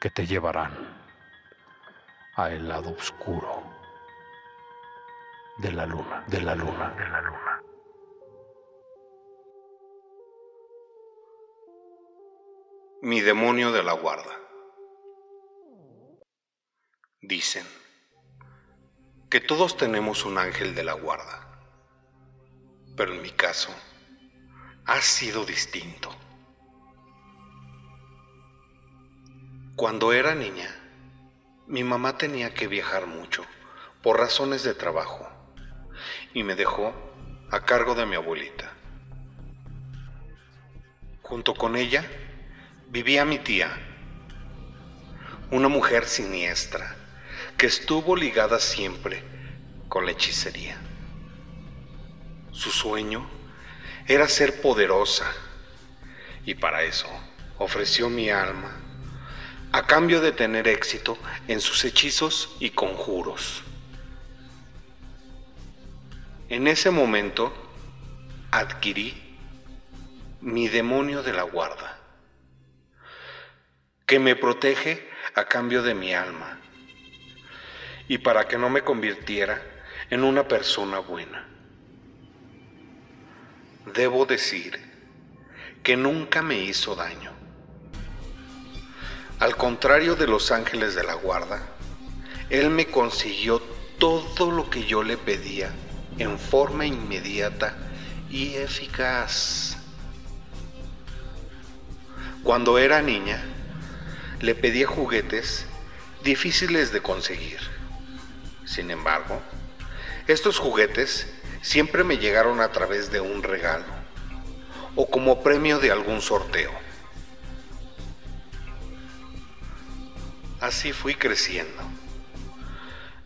que te llevarán a el lado oscuro de la luna, de la luna, de la luna. Mi demonio de la guarda. Dicen que todos tenemos un ángel de la guarda, pero en mi caso ha sido distinto. Cuando era niña, mi mamá tenía que viajar mucho por razones de trabajo y me dejó a cargo de mi abuelita. Junto con ella, vivía mi tía, una mujer siniestra que estuvo ligada siempre con la hechicería. Su sueño era ser poderosa y para eso ofreció mi alma a cambio de tener éxito en sus hechizos y conjuros. En ese momento adquirí mi demonio de la guarda que me protege a cambio de mi alma y para que no me convirtiera en una persona buena. Debo decir que nunca me hizo daño. Al contrario de los ángeles de la guarda, Él me consiguió todo lo que yo le pedía en forma inmediata y eficaz. Cuando era niña, le pedía juguetes difíciles de conseguir. Sin embargo, estos juguetes siempre me llegaron a través de un regalo o como premio de algún sorteo. Así fui creciendo,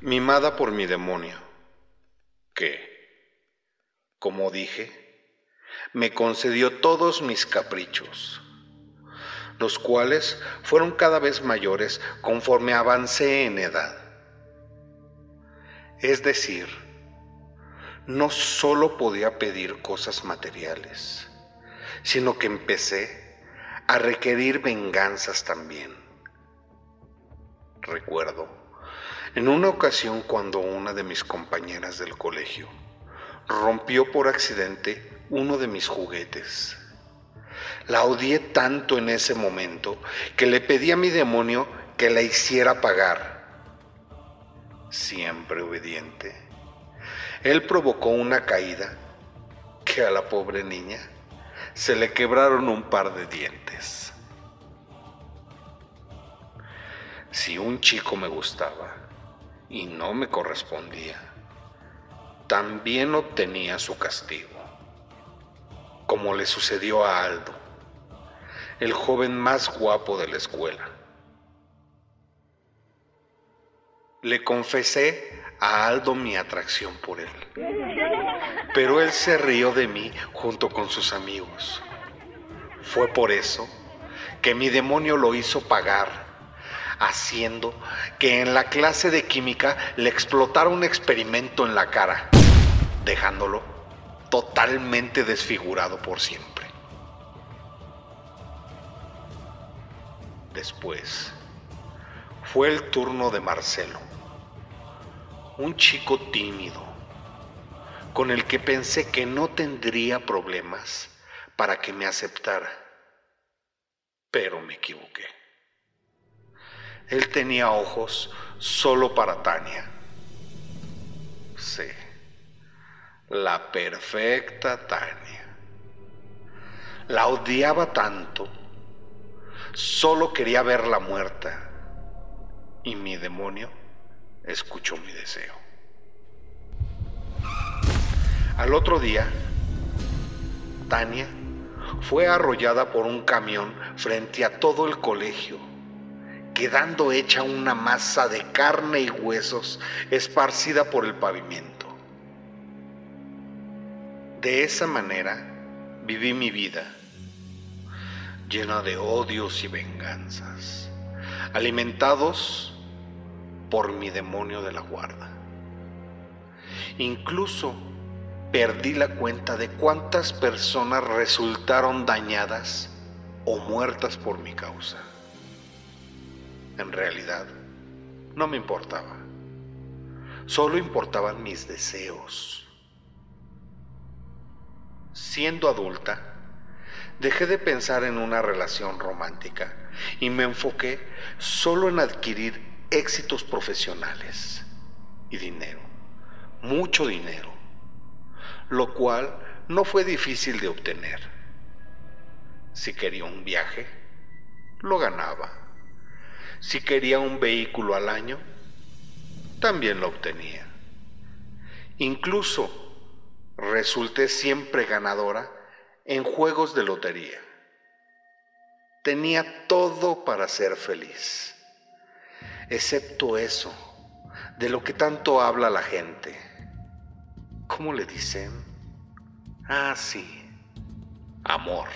mimada por mi demonio, que, como dije, me concedió todos mis caprichos los cuales fueron cada vez mayores conforme avancé en edad. Es decir, no solo podía pedir cosas materiales, sino que empecé a requerir venganzas también. Recuerdo, en una ocasión cuando una de mis compañeras del colegio rompió por accidente uno de mis juguetes la odié tanto en ese momento que le pedí a mi demonio que la hiciera pagar. Siempre obediente. Él provocó una caída que a la pobre niña se le quebraron un par de dientes. Si un chico me gustaba y no me correspondía, también obtenía su castigo, como le sucedió a Aldo el joven más guapo de la escuela. Le confesé a Aldo mi atracción por él, pero él se rió de mí junto con sus amigos. Fue por eso que mi demonio lo hizo pagar, haciendo que en la clase de química le explotara un experimento en la cara, dejándolo totalmente desfigurado por siempre. Después, fue el turno de Marcelo, un chico tímido, con el que pensé que no tendría problemas para que me aceptara. Pero me equivoqué. Él tenía ojos solo para Tania. Sí, la perfecta Tania. La odiaba tanto Solo quería verla muerta. Y mi demonio escuchó mi deseo. Al otro día, Tania fue arrollada por un camión frente a todo el colegio, quedando hecha una masa de carne y huesos esparcida por el pavimento. De esa manera viví mi vida, llena de odios y venganzas, alimentados por mi demonio de la guarda. Incluso perdí la cuenta de cuántas personas resultaron dañadas o muertas por mi causa. En realidad, no me importaba. Solo importaban mis deseos. Siendo adulta, dejé de pensar en una relación romántica y me enfoqué solo en adquirir éxitos profesionales y dinero, mucho dinero, lo cual no fue difícil de obtener. Si quería un viaje, lo ganaba si quería un vehículo al año, también lo obtenía. Incluso resulté siempre ganadora en juegos de lotería. Tenía todo para ser feliz, excepto eso, de lo que tanto habla la gente. ¿Cómo le dicen? Ah, sí, amor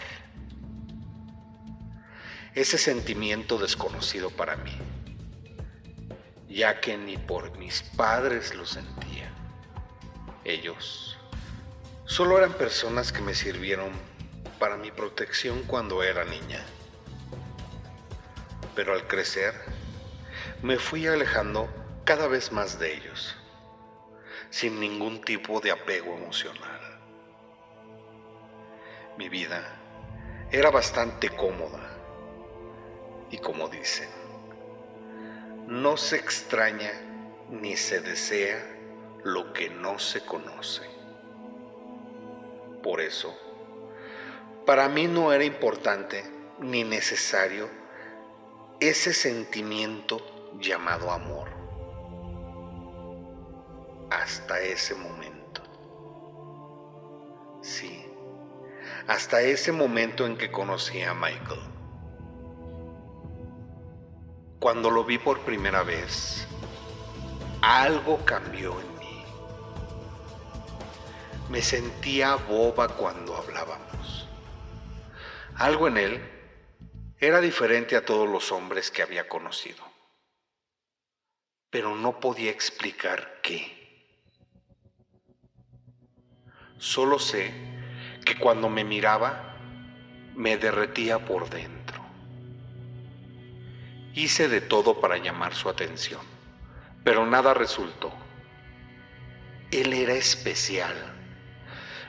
ese sentimiento desconocido para mí, ya que ni por mis padres lo sentía. Ellos solo eran personas que me sirvieron para mi protección cuando era niña. Pero al crecer, me fui alejando cada vez más de ellos, sin ningún tipo de apego emocional. Mi vida era bastante cómoda y como dicen, no se extraña ni se desea lo que no se conoce. Por eso, para mí no era importante ni necesario ese sentimiento llamado amor. Hasta ese momento. Sí, hasta ese momento en que conocí a Michael. Cuando lo vi por primera vez, algo cambió en mí. Me sentía boba cuando hablábamos. Algo en él era diferente a todos los hombres que había conocido. Pero no podía explicar qué. Solo sé que cuando me miraba, me derretía por dentro. Hice de todo para llamar su atención, pero nada resultó. Él era especial.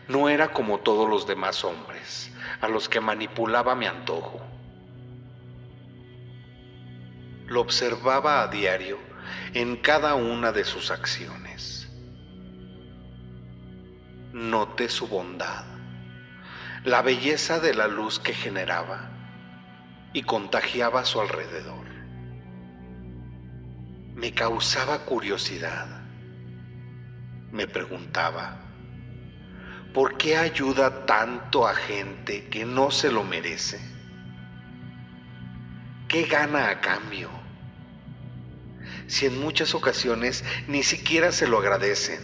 No era como todos los demás hombres, a los que manipulaba mi antojo. Lo observaba a diario en cada una de sus acciones. Noté su bondad, la belleza de la luz que generaba y contagiaba a su alrededor me causaba curiosidad. Me preguntaba, ¿por qué ayuda tanto a gente que no se lo merece? ¿Qué gana a cambio? Si en muchas ocasiones ni siquiera se lo agradecen.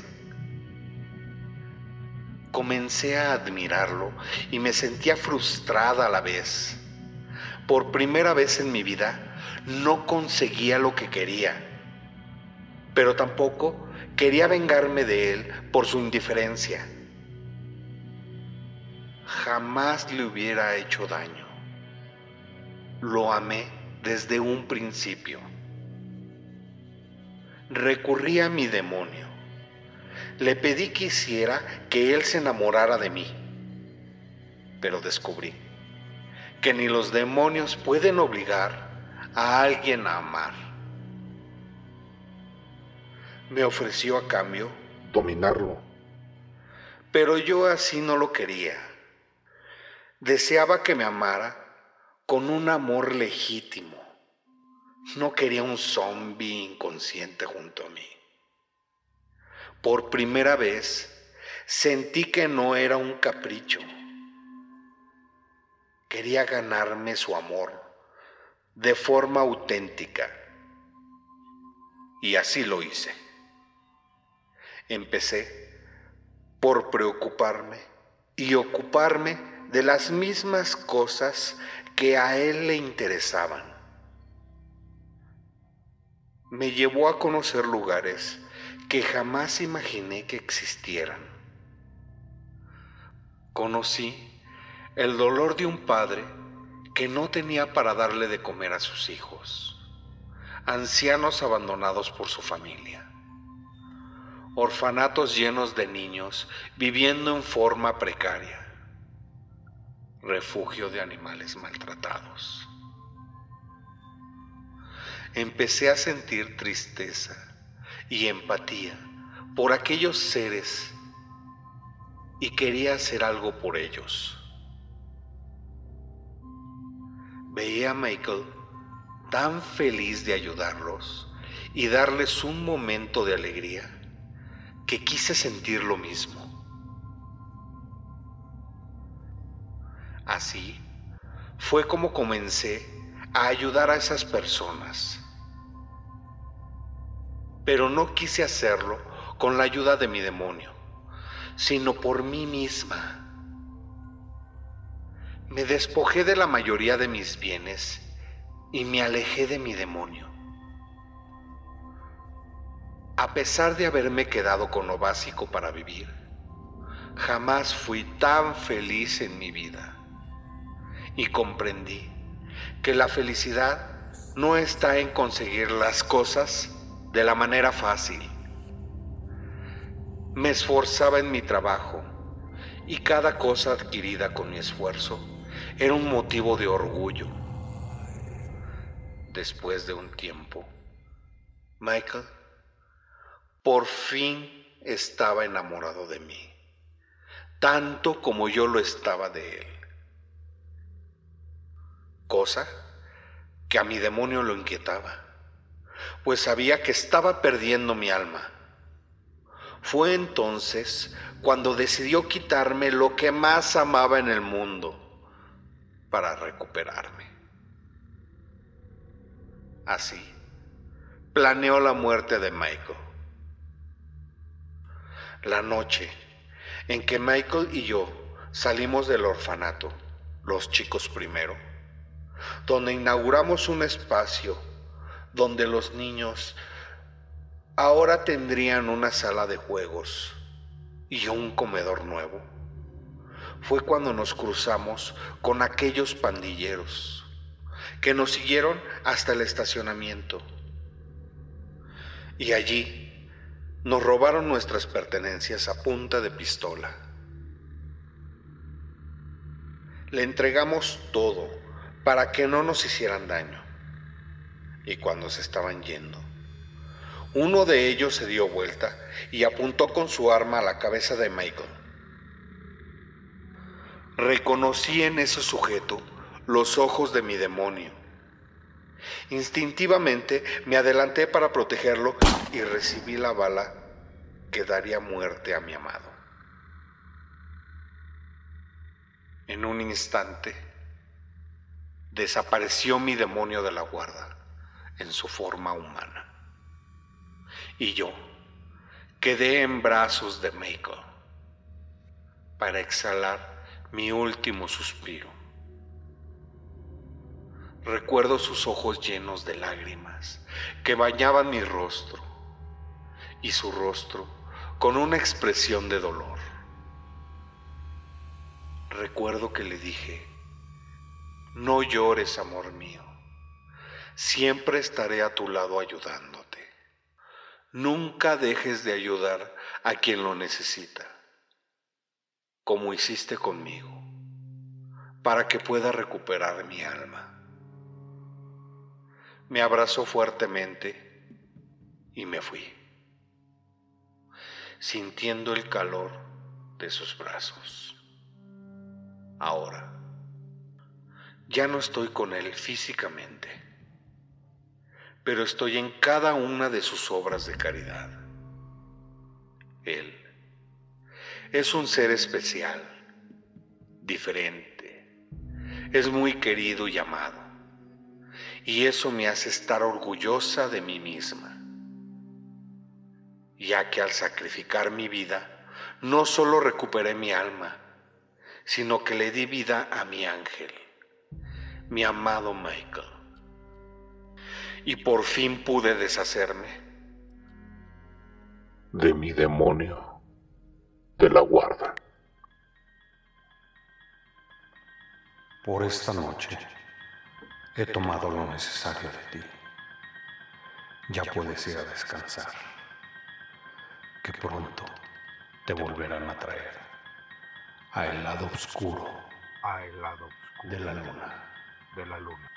Comencé a admirarlo y me sentía frustrada a la vez. Por primera vez en mi vida no conseguía lo que quería pero tampoco quería vengarme de él por su indiferencia. Jamás le hubiera hecho daño. Lo amé desde un principio. Recurrí a mi demonio. Le pedí que hiciera que él se enamorara de mí. Pero descubrí que ni los demonios pueden obligar a alguien a amar me ofreció a cambio dominarlo. Pero yo así no lo quería. Deseaba que me amara con un amor legítimo. No quería un zombi inconsciente junto a mí. Por primera vez sentí que no era un capricho. Quería ganarme su amor de forma auténtica. Y así lo hice. Empecé por preocuparme y ocuparme de las mismas cosas que a él le interesaban. Me llevó a conocer lugares que jamás imaginé que existieran. Conocí el dolor de un padre que no tenía para darle de comer a sus hijos, ancianos abandonados por su familia, orfanatos llenos de niños viviendo en forma precaria, refugio de animales maltratados. Empecé a sentir tristeza y empatía por aquellos seres y quería hacer algo por ellos. Veía a Michael tan feliz de ayudarlos y darles un momento de alegría que quise sentir lo mismo. Así fue como comencé a ayudar a esas personas. Pero no quise hacerlo con la ayuda de mi demonio, sino por mí misma me despojé de la mayoría de mis bienes y me alejé de mi demonio. A pesar de haberme quedado con lo básico para vivir, jamás fui tan feliz en mi vida y comprendí que la felicidad no está en conseguir las cosas de la manera fácil. Me esforzaba en mi trabajo y cada cosa adquirida con mi esfuerzo era un motivo de orgullo. Después de un tiempo, Michael por fin estaba enamorado de mí, tanto como yo lo estaba de él. Cosa que a mi demonio lo inquietaba, pues sabía que estaba perdiendo mi alma. Fue entonces cuando decidió quitarme lo que más amaba en el mundo, para recuperarme. Así, planeó la muerte de Michael. La noche en que Michael y yo salimos del orfanato, los chicos primero, donde inauguramos un espacio donde los niños ahora tendrían una sala de juegos y un comedor nuevo fue cuando nos cruzamos con aquellos pandilleros que nos siguieron hasta el estacionamiento. Y allí nos robaron nuestras pertenencias a punta de pistola. Le entregamos todo para que no nos hicieran daño. Y cuando se estaban yendo, uno de ellos se dio vuelta y apuntó con su arma a la cabeza de Michael. Reconocí en ese sujeto los ojos de mi demonio. Instintivamente me adelanté para protegerlo y recibí la bala que daría muerte a mi amado. En un instante desapareció mi demonio de la guarda en su forma humana. Y yo quedé en brazos de Michael para exhalar mi último suspiro. Recuerdo sus ojos llenos de lágrimas que bañaban mi rostro y su rostro con una expresión de dolor. Recuerdo que le dije, no llores, amor mío, siempre estaré a tu lado ayudándote. Nunca dejes de ayudar a quien lo necesita como hiciste conmigo, para que pueda recuperar mi alma. Me abrazó fuertemente y me fui, sintiendo el calor de sus brazos. Ahora, ya no estoy con él físicamente, pero estoy en cada una de sus obras de caridad. Él es un ser especial, diferente, es muy querido y amado, Y eso me hace estar orgullosa de mí misma, ya que al sacrificar mi vida, no solo recuperé mi alma, sino que le di vida a mi ángel, mi amado Michael. Y por fin pude deshacerme de mi demonio de la guarda. Por esta noche he tomado lo necesario de ti. Ya puedes ir a descansar, que pronto te volverán a traer a el lado oscuro, a el lado de la luna. De la luna.